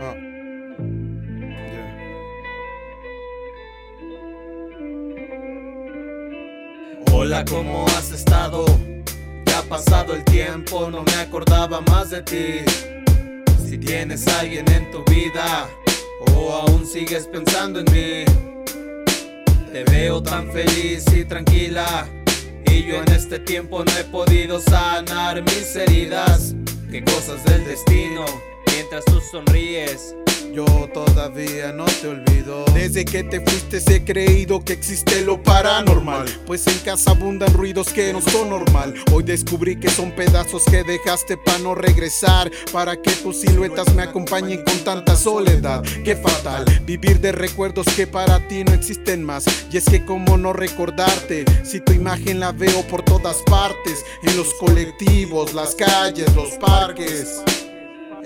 Ah. Hola, ¿cómo has estado? Ya ha pasado el tiempo, no me acordaba más de ti. Si tienes a alguien en tu vida o aún sigues pensando en mí, te veo tan feliz y tranquila. Y yo en este tiempo no he podido sanar mis heridas. Qué cosas del destino, mientras tú sonríes. Yo todavía no te olvido. Desde que te fuiste he creído que existe lo paranormal. Pues en casa abundan ruidos que no son normal. Hoy descubrí que son pedazos que dejaste para no regresar. Para que tus siluetas me acompañen con tanta soledad. Qué fatal vivir de recuerdos que para ti no existen más. Y es que como no recordarte si tu imagen la veo por todas partes. En los colectivos, las calles, los parques.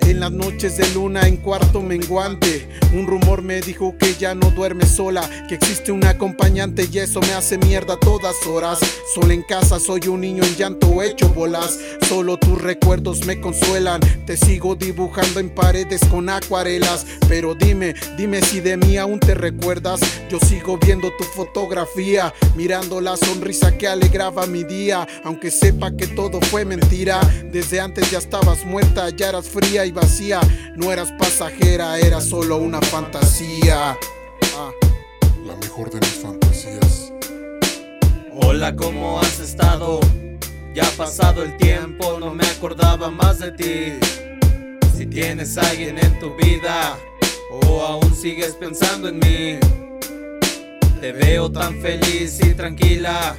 En las noches de luna en cuarto menguante Un rumor me dijo que ya no duerme sola Que existe un acompañante y eso me hace mierda todas horas. Solo en casa soy un niño en llanto hecho bolas Solo tus recuerdos me consuelan. Te sigo dibujando en paredes con acuarelas Pero dime, dime si de mí aún te recuerdas. Yo sigo viendo tu fotografía Mirando la sonrisa que alegraba mi día Aunque sepa que todo fue mentira. Desde antes ya estabas muerta, ya eras fría y vacía. No eras pasajera, era solo una fantasía. Ah. La mejor de mis fantasías. Hola, ¿cómo has estado? Ya ha pasado el tiempo, no me acordaba más de ti. Si tienes alguien en tu vida o aún sigues pensando en mí, te veo tan feliz y tranquila.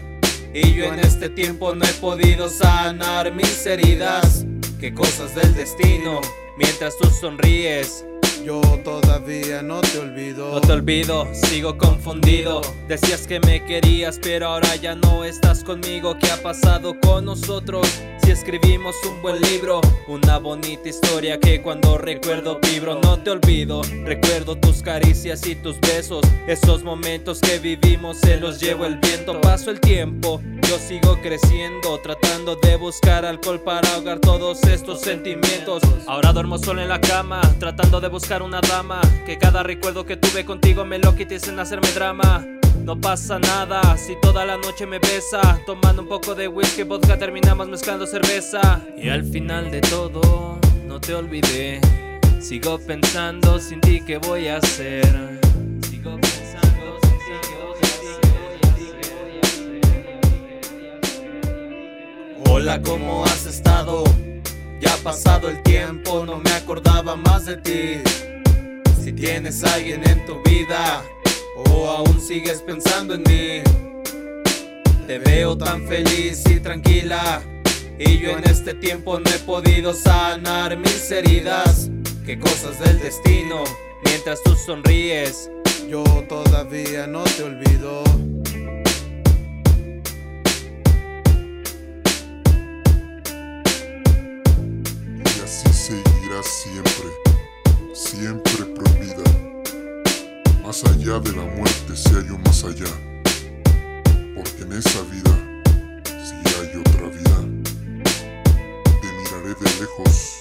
Y yo en este tiempo no he podido sanar mis heridas. Qué cosas del destino mientras tú sonríes. Yo todavía no te olvido. No te olvido, sigo confundido. Decías que me querías, pero ahora ya no estás conmigo. ¿Qué ha pasado con nosotros? Si escribimos un buen libro, una bonita historia que cuando recuerdo vibro. No te olvido, recuerdo tus caricias y tus besos. Esos momentos que vivimos se los llevo el viento. Paso el tiempo, yo sigo creciendo, tratando de buscar alcohol para ahogar todos estos sentimientos. Ahora duermo solo en la cama, tratando de buscar una dama. Que cada recuerdo que tuve contigo me lo quites en hacerme drama. No pasa nada si toda la noche me besa. Tomando un poco de whisky, vodka, terminamos mezclando cerveza. Y al final de todo, no te olvidé. Sigo pensando sin ti, ¿qué voy a hacer? Sigo pensando sin ti, ¿qué voy a hacer? Hola, ¿cómo has estado? Ya ha pasado el tiempo, no me acordaba más de ti. Si tienes alguien en tu vida o aún sigues pensando en mí, te veo tan feliz y tranquila. Y yo en este tiempo no he podido sanar mis heridas. Qué cosas del destino, mientras tú sonríes. Yo todavía no te olvido. Y así seguirá siempre, siempre prohibida. Más allá de la muerte, si hay más allá. Porque en esa vida, si hay otra vida, te miraré de lejos